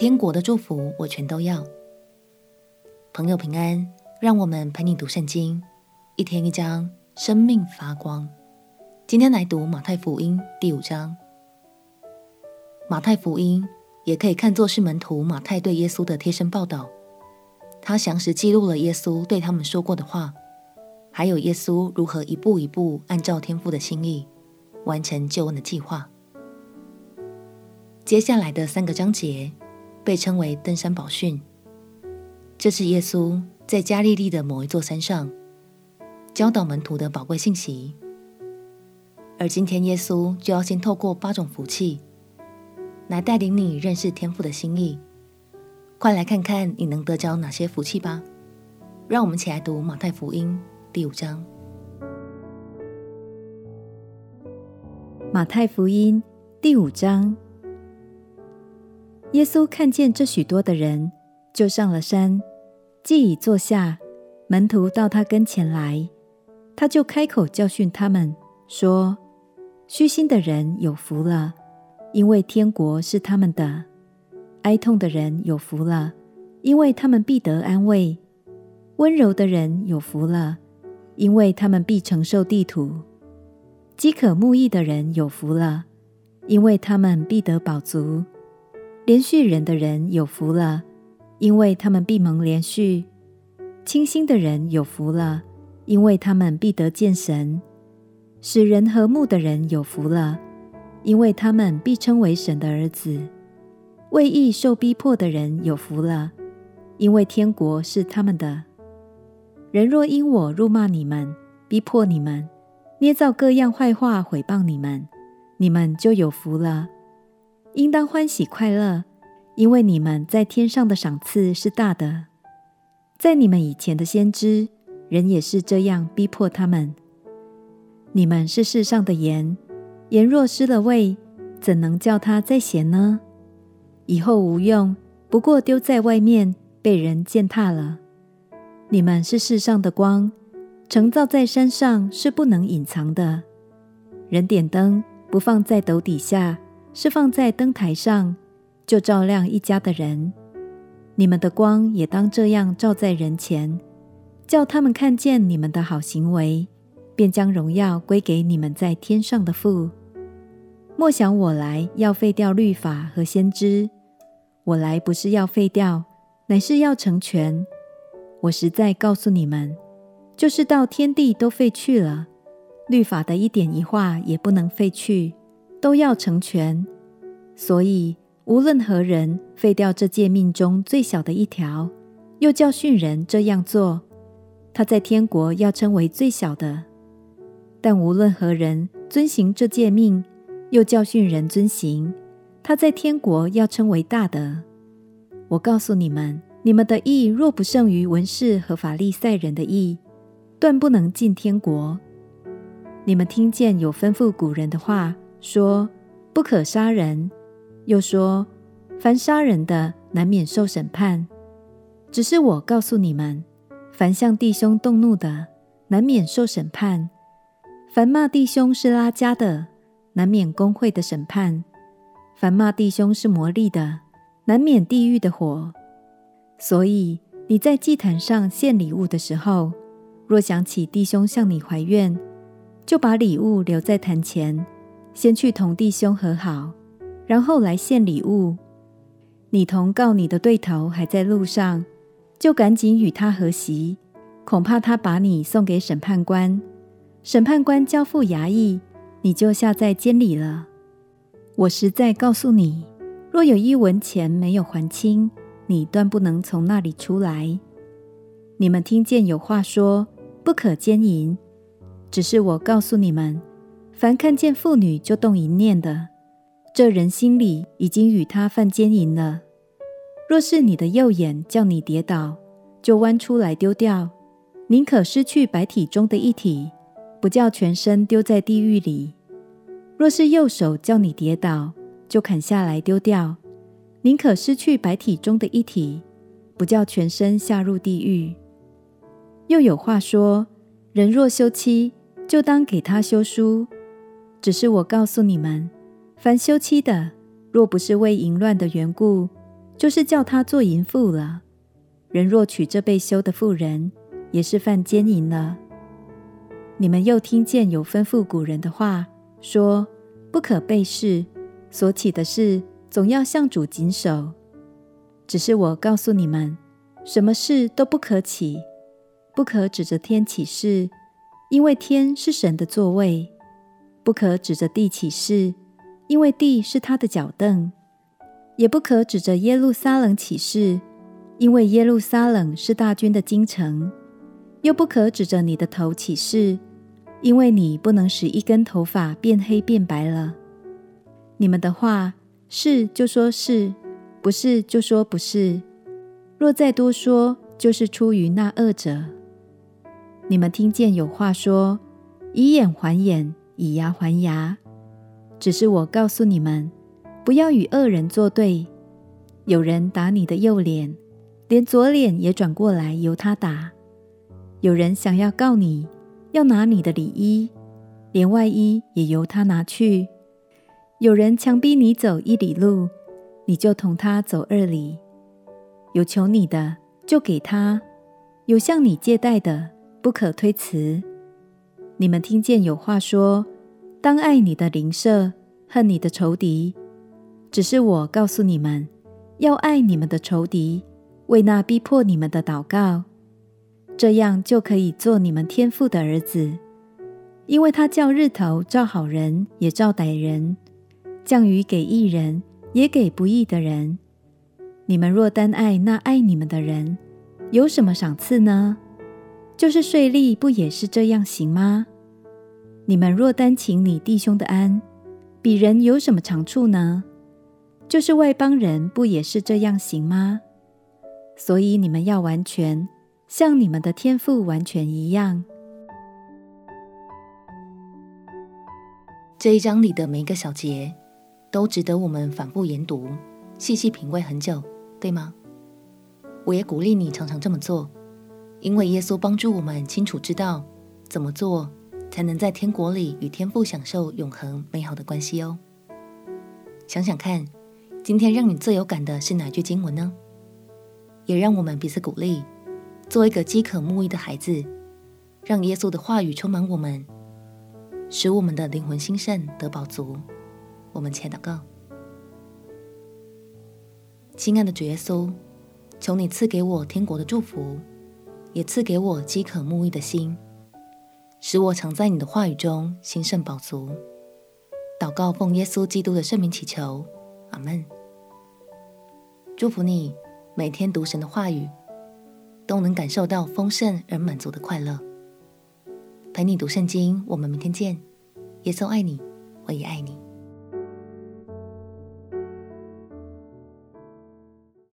天国的祝福我全都要。朋友平安，让我们陪你读圣经，一天一章，生命发光。今天来读马太福音第五章。马太福音也可以看作是门徒马太对耶稣的贴身报道，他详实记录了耶稣对他们说过的话，还有耶稣如何一步一步按照天父的心意完成救恩的计划。接下来的三个章节被称为登山宝训。这是耶稣在加利利的某一座山上教导门徒的宝贵信息。而今天，耶稣就要先透过八种福气来带领你认识天父的心意。快来看看你能得着哪些福气吧！让我们一起来读马太福音第五章。马太福音第五章。耶稣看见这许多的人，就上了山，既已坐下，门徒到他跟前来，他就开口教训他们，说：“虚心的人有福了，因为天国是他们的；哀痛的人有福了，因为他们必得安慰；温柔的人有福了，因为他们必承受地土；饥渴慕义的人有福了，因为他们必得饱足。”连续人的人有福了，因为他们必蒙连续；清心的人有福了，因为他们必得见神；使人和睦的人有福了，因为他们必称为神的儿子；为义受逼迫的人有福了，因为天国是他们的。人若因我辱骂你们、逼迫你们、捏造各样坏话毁谤你们，你们就有福了。应当欢喜快乐，因为你们在天上的赏赐是大的。在你们以前的先知，人也是这样逼迫他们。你们是世上的盐，盐若失了味，怎能叫它再咸呢？以后无用，不过丢在外面，被人践踏了。你们是世上的光，城造在山上是不能隐藏的。人点灯，不放在斗底下。是放在灯台上，就照亮一家的人。你们的光也当这样照在人前，叫他们看见你们的好行为，便将荣耀归给你们在天上的父。莫想我来要废掉律法和先知，我来不是要废掉，乃是要成全。我实在告诉你们，就是到天地都废去了，律法的一点一画也不能废去。都要成全，所以无论何人废掉这诫命中最小的一条，又教训人这样做，他在天国要称为最小的；但无论何人遵行这诫命，又教训人遵行，他在天国要称为大的。我告诉你们，你们的义若不胜于文士和法利赛人的义，断不能进天国。你们听见有吩咐古人的话。说不可杀人，又说凡杀人的难免受审判。只是我告诉你们，凡向弟兄动怒的，难免受审判；凡骂弟兄是拉加的，难免公会的审判；凡骂弟兄是魔力的，难免地狱的火。所以你在祭坛上献礼物的时候，若想起弟兄向你怀怨，就把礼物留在坛前。先去同弟兄和好，然后来献礼物。你同告你的对头还在路上，就赶紧与他和席，恐怕他把你送给审判官，审判官交付衙役，你就下在监里了。我实在告诉你，若有一文钱没有还清，你断不能从那里出来。你们听见有话说，不可奸淫，只是我告诉你们。凡看见妇女就动淫念的，这人心里已经与她犯奸淫了。若是你的右眼叫你跌倒，就剜出来丢掉，宁可失去百体中的一体，不叫全身丢在地狱里。若是右手叫你跌倒，就砍下来丢掉，宁可失去百体中的一体，不叫全身下入地狱。又有话说：人若休妻，就当给他休书。只是我告诉你们，凡休妻的，若不是为淫乱的缘故，就是叫他做淫妇了。人若娶这被休的妇人，也是犯奸淫了。你们又听见有吩咐古人的话，说不可背誓，所起的誓总要向主谨守。只是我告诉你们，什么事都不可起，不可指着天起誓，因为天是神的座位；不可指着地起誓，因为地是他的脚凳；也不可指着耶路撒冷起誓，因为耶路撒冷是大军的京城；又不可指着你的头起誓。因为你不能使一根头发变黑变白了。你们的话是就说是，不是就说不是。若再多说，就是出于那恶者。你们听见有话说：以眼还眼，以牙还牙。只是我告诉你们，不要与恶人作对。有人打你的右脸，连左脸也转过来由他打。有人想要告你。要拿你的里衣，连外衣也由他拿去。有人强逼你走一里路，你就同他走二里。有求你的，就给他；有向你借贷的，不可推辞。你们听见有话说：当爱你的邻舍，恨你的仇敌。只是我告诉你们，要爱你们的仇敌，为那逼迫你们的祷告。这样就可以做你们天父的儿子，因为他叫日头照好人也照歹人，降雨给义人也给不义的人。你们若单爱那爱你们的人，有什么赏赐呢？就是税吏不也是这样行吗？你们若单请你弟兄的安，比人有什么长处呢？就是外邦人不也是这样行吗？所以你们要完全。像你们的天父完全一样。这一章里的每一个小节，都值得我们反复研读、细细品味很久，对吗？我也鼓励你常常这么做，因为耶稣帮助我们清楚知道怎么做，才能在天国里与天父享受永恒美好的关系哦。想想看，今天让你最有感的是哪句经文呢？也让我们彼此鼓励。做一个饥渴慕义的孩子，让耶稣的话语充满我们，使我们的灵魂兴盛得饱足。我们且祷告：亲爱的主耶稣，求你赐给我天国的祝福，也赐给我饥渴慕义的心，使我常在你的话语中兴盛饱足。祷告奉耶稣基督的圣名祈求，阿门。祝福你每天读神的话语。都能感受到丰盛而满足的快乐。陪你读圣经，我们明天见。耶稣爱你，我也爱你。